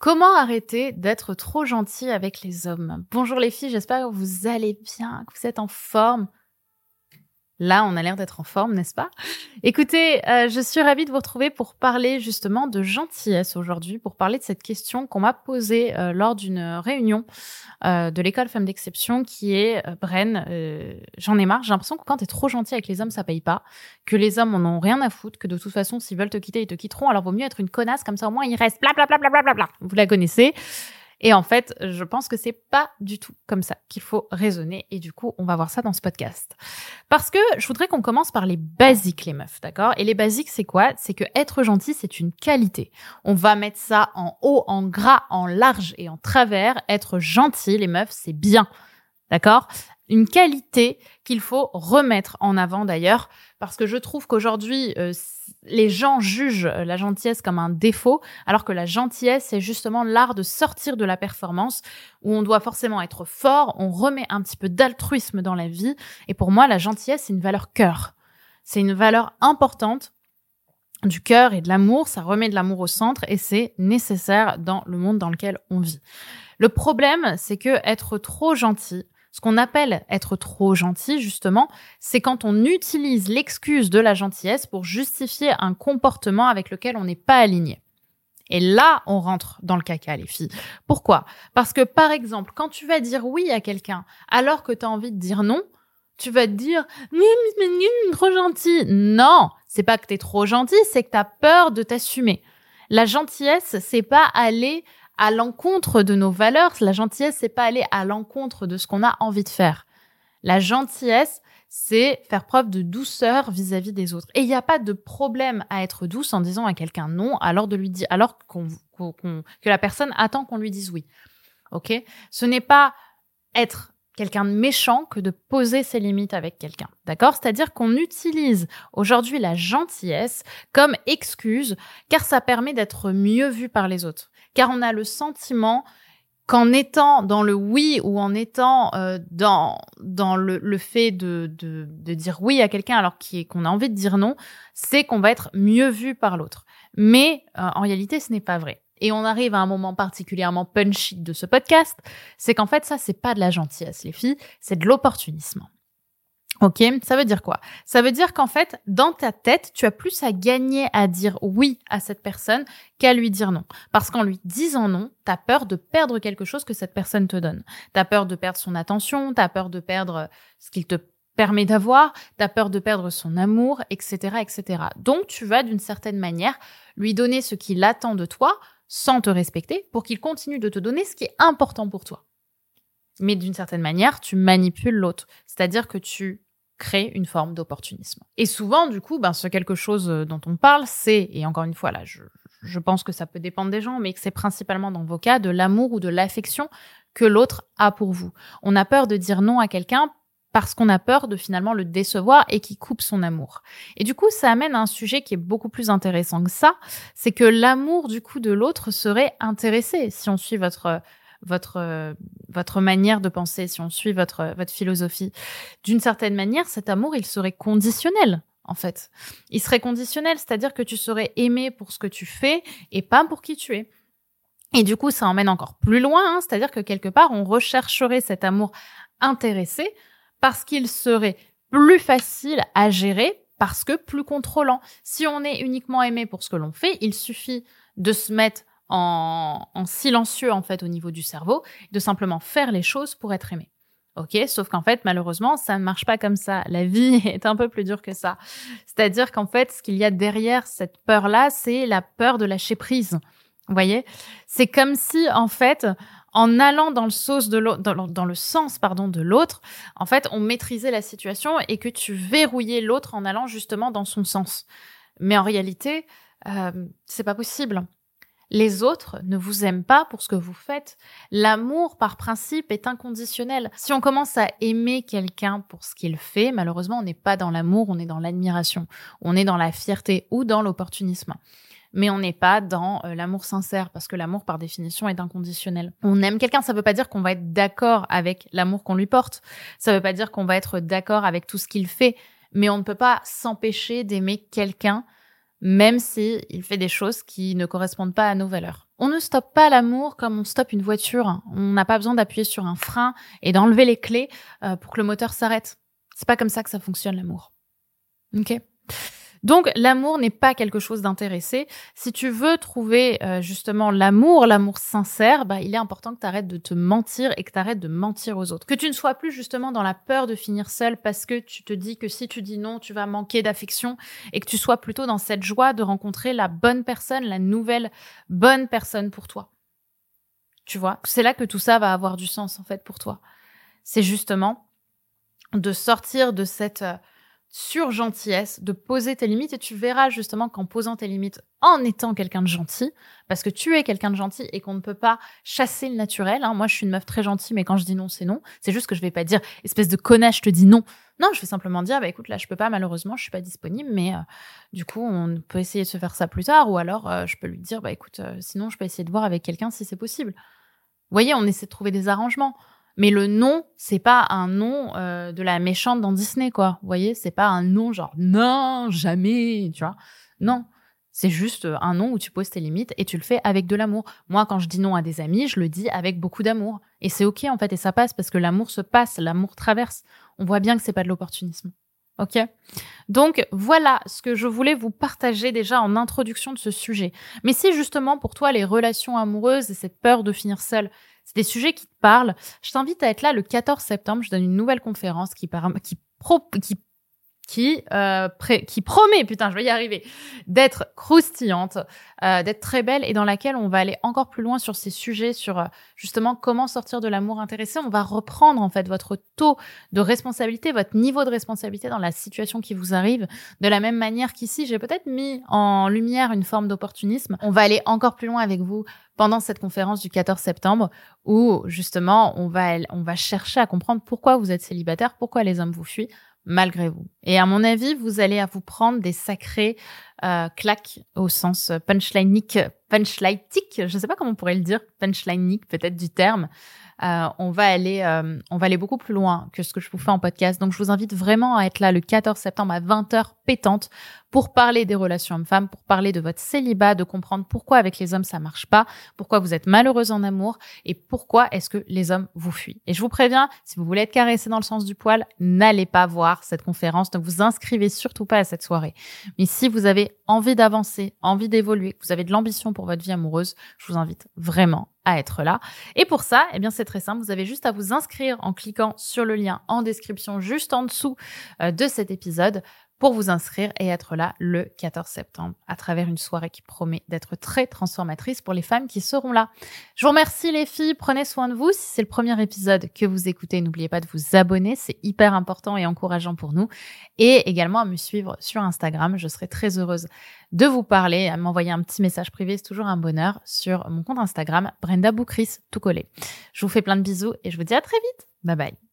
Comment arrêter d'être trop gentil avec les hommes? Bonjour les filles, j'espère que vous allez bien, que vous êtes en forme. Là, on a l'air d'être en forme, n'est-ce pas? Écoutez, euh, je suis ravie de vous retrouver pour parler justement de gentillesse aujourd'hui, pour parler de cette question qu'on m'a posée euh, lors d'une réunion euh, de l'école Femmes d'Exception qui est Bren, j'en ai marre, j'ai l'impression que quand t'es trop gentil avec les hommes, ça paye pas, que les hommes en ont rien à foutre, que de toute façon, s'ils veulent te quitter, ils te quitteront, alors vaut mieux être une connasse, comme ça au moins ils restent, bla bla bla bla bla bla. Vous la connaissez et en fait, je pense que c'est pas du tout comme ça qu'il faut raisonner. Et du coup, on va voir ça dans ce podcast. Parce que je voudrais qu'on commence par les basiques, les meufs, d'accord? Et les basiques, c'est quoi? C'est que être gentil, c'est une qualité. On va mettre ça en haut, en gras, en large et en travers. Être gentil, les meufs, c'est bien. D'accord? Une qualité qu'il faut remettre en avant d'ailleurs, parce que je trouve qu'aujourd'hui, euh, les gens jugent euh, la gentillesse comme un défaut, alors que la gentillesse, c'est justement l'art de sortir de la performance, où on doit forcément être fort, on remet un petit peu d'altruisme dans la vie, et pour moi, la gentillesse, c'est une valeur cœur. C'est une valeur importante du cœur et de l'amour, ça remet de l'amour au centre et c'est nécessaire dans le monde dans lequel on vit. Le problème, c'est que être trop gentil, ce qu'on appelle être trop gentil, justement, c'est quand on utilise l'excuse de la gentillesse pour justifier un comportement avec lequel on n'est pas aligné. Et là, on rentre dans le caca, les filles. Pourquoi? Parce que, par exemple, quand tu vas dire oui à quelqu'un alors que tu as envie de dire non, tu vas te dire trop gentil. Non, c'est pas que tu es trop gentil, c'est que tu as peur de t'assumer. La gentillesse, c'est pas aller à l'encontre de nos valeurs. La gentillesse, c'est pas aller à l'encontre de ce qu'on a envie de faire. La gentillesse, c'est faire preuve de douceur vis-à-vis des autres. Et il n'y a pas de problème à être douce en disant à quelqu'un non, alors de lui dire, alors que la personne attend qu'on lui dise oui. Ok? Ce n'est pas être quelqu'un de méchant que de poser ses limites avec quelqu'un. D'accord? C'est-à-dire qu'on utilise aujourd'hui la gentillesse comme excuse car ça permet d'être mieux vu par les autres car on a le sentiment qu'en étant dans le oui ou en étant euh, dans dans le, le fait de, de, de, dire oui à quelqu'un alors qu'on a envie de dire non, c'est qu'on va être mieux vu par l'autre. Mais euh, en réalité, ce n'est pas vrai. Et on arrive à un moment particulièrement punchy de ce podcast, c'est qu'en fait ça c'est pas de la gentillesse les filles, c'est de l'opportunisme. Ok, ça veut dire quoi? Ça veut dire qu'en fait, dans ta tête, tu as plus à gagner à dire oui à cette personne qu'à lui dire non. Parce qu'en lui disant non, tu as peur de perdre quelque chose que cette personne te donne. Tu as peur de perdre son attention, tu as peur de perdre ce qu'il te permet d'avoir, tu as peur de perdre son amour, etc., etc. Donc, tu vas d'une certaine manière lui donner ce qu'il attend de toi sans te respecter pour qu'il continue de te donner ce qui est important pour toi. Mais d'une certaine manière, tu manipules l'autre. C'est-à-dire que tu crée une forme d'opportunisme. Et souvent, du coup, ben, ce quelque chose euh, dont on parle, c'est, et encore une fois, là, je, je pense que ça peut dépendre des gens, mais que c'est principalement dans vos cas de l'amour ou de l'affection que l'autre a pour vous. On a peur de dire non à quelqu'un parce qu'on a peur de finalement le décevoir et qui coupe son amour. Et du coup, ça amène à un sujet qui est beaucoup plus intéressant que ça, c'est que l'amour du coup de l'autre serait intéressé si on suit votre votre votre manière de penser, si on suit votre votre philosophie, d'une certaine manière, cet amour, il serait conditionnel en fait. Il serait conditionnel, c'est-à-dire que tu serais aimé pour ce que tu fais et pas pour qui tu es. Et du coup, ça emmène encore plus loin, hein, c'est-à-dire que quelque part, on rechercherait cet amour intéressé parce qu'il serait plus facile à gérer parce que plus contrôlant. Si on est uniquement aimé pour ce que l'on fait, il suffit de se mettre en, silencieux en fait au niveau du cerveau, de simplement faire les choses pour être aimé. Ok, sauf qu'en fait, malheureusement, ça ne marche pas comme ça. La vie est un peu plus dure que ça. C'est-à-dire qu'en fait, ce qu'il y a derrière cette peur-là, c'est la peur de lâcher prise. Vous voyez? C'est comme si, en fait, en allant dans le sens pardon de l'autre, en fait, on maîtrisait la situation et que tu verrouillais l'autre en allant justement dans son sens. Mais en réalité, euh, c'est pas possible. Les autres ne vous aiment pas pour ce que vous faites. L'amour, par principe, est inconditionnel. Si on commence à aimer quelqu'un pour ce qu'il fait, malheureusement, on n'est pas dans l'amour, on est dans l'admiration, on est dans la fierté ou dans l'opportunisme. Mais on n'est pas dans euh, l'amour sincère, parce que l'amour, par définition, est inconditionnel. On aime quelqu'un, ça veut pas dire qu'on va être d'accord avec l'amour qu'on lui porte. Ça ne veut pas dire qu'on va être d'accord avec tout ce qu'il fait. Mais on ne peut pas s'empêcher d'aimer quelqu'un même si il fait des choses qui ne correspondent pas à nos valeurs. On ne stoppe pas l'amour comme on stoppe une voiture. On n'a pas besoin d'appuyer sur un frein et d'enlever les clés euh, pour que le moteur s'arrête. C'est pas comme ça que ça fonctionne l'amour. Ok? Donc l'amour n'est pas quelque chose d'intéressé. Si tu veux trouver euh, justement l'amour, l'amour sincère, bah, il est important que tu arrêtes de te mentir et que tu arrêtes de mentir aux autres. Que tu ne sois plus justement dans la peur de finir seul parce que tu te dis que si tu dis non, tu vas manquer d'affection et que tu sois plutôt dans cette joie de rencontrer la bonne personne, la nouvelle bonne personne pour toi. Tu vois, c'est là que tout ça va avoir du sens en fait pour toi. C'est justement de sortir de cette euh, sur gentillesse, de poser tes limites et tu verras justement qu'en posant tes limites, en étant quelqu'un de gentil, parce que tu es quelqu'un de gentil et qu'on ne peut pas chasser le naturel. Hein. Moi, je suis une meuf très gentille, mais quand je dis non, c'est non. C'est juste que je vais pas dire espèce de connasse, je te dis non. Non, je vais simplement dire bah écoute, là, je peux pas, malheureusement, je suis pas disponible, mais euh, du coup, on peut essayer de se faire ça plus tard, ou alors euh, je peux lui dire bah écoute, euh, sinon, je peux essayer de voir avec quelqu'un si c'est possible. Vous voyez, on essaie de trouver des arrangements. Mais le non, c'est pas un nom euh, de la méchante dans Disney, quoi. Vous voyez, c'est pas un nom genre non, jamais, tu vois. Non, c'est juste un nom où tu poses tes limites et tu le fais avec de l'amour. Moi, quand je dis non à des amis, je le dis avec beaucoup d'amour. Et c'est ok, en fait, et ça passe parce que l'amour se passe, l'amour traverse. On voit bien que c'est pas de l'opportunisme. Ok? Donc voilà ce que je voulais vous partager déjà en introduction de ce sujet. Mais si justement pour toi les relations amoureuses et cette peur de finir seule, c'est des sujets qui te parlent. Je t'invite à être là le 14 septembre. Je donne une nouvelle conférence qui, qui, pro, qui qui, euh, qui promet, putain, je vais y arriver, d'être croustillante, euh, d'être très belle et dans laquelle on va aller encore plus loin sur ces sujets, sur euh, justement comment sortir de l'amour intéressé. On va reprendre en fait votre taux de responsabilité, votre niveau de responsabilité dans la situation qui vous arrive, de la même manière qu'ici, j'ai peut-être mis en lumière une forme d'opportunisme. On va aller encore plus loin avec vous pendant cette conférence du 14 septembre où justement on va on va chercher à comprendre pourquoi vous êtes célibataire, pourquoi les hommes vous fuient malgré vous. Et à mon avis, vous allez à vous prendre des sacrés euh, claques au sens punchline-nique, punchline-tique, je ne sais pas comment on pourrait le dire, punchline-nique peut-être du terme, euh, on va aller, euh, on va aller beaucoup plus loin que ce que je vous fais en podcast. Donc, je vous invite vraiment à être là le 14 septembre à 20h pétante pour parler des relations hommes-femmes, pour parler de votre célibat, de comprendre pourquoi avec les hommes ça marche pas, pourquoi vous êtes malheureuse en amour et pourquoi est-ce que les hommes vous fuient. Et je vous préviens, si vous voulez être caressé dans le sens du poil, n'allez pas voir cette conférence, ne vous inscrivez surtout pas à cette soirée. Mais si vous avez envie d'avancer, envie d'évoluer, vous avez de l'ambition pour votre vie amoureuse, je vous invite vraiment à être là. Et pour ça, eh bien, c'est très simple. Vous avez juste à vous inscrire en cliquant sur le lien en description juste en dessous euh, de cet épisode pour vous inscrire et être là le 14 septembre à travers une soirée qui promet d'être très transformatrice pour les femmes qui seront là. Je vous remercie les filles, prenez soin de vous. Si c'est le premier épisode que vous écoutez, n'oubliez pas de vous abonner, c'est hyper important et encourageant pour nous. Et également à me suivre sur Instagram, je serai très heureuse de vous parler, à m'envoyer un petit message privé, c'est toujours un bonheur, sur mon compte Instagram, Brenda Boukris, tout collé. Je vous fais plein de bisous et je vous dis à très vite. Bye bye.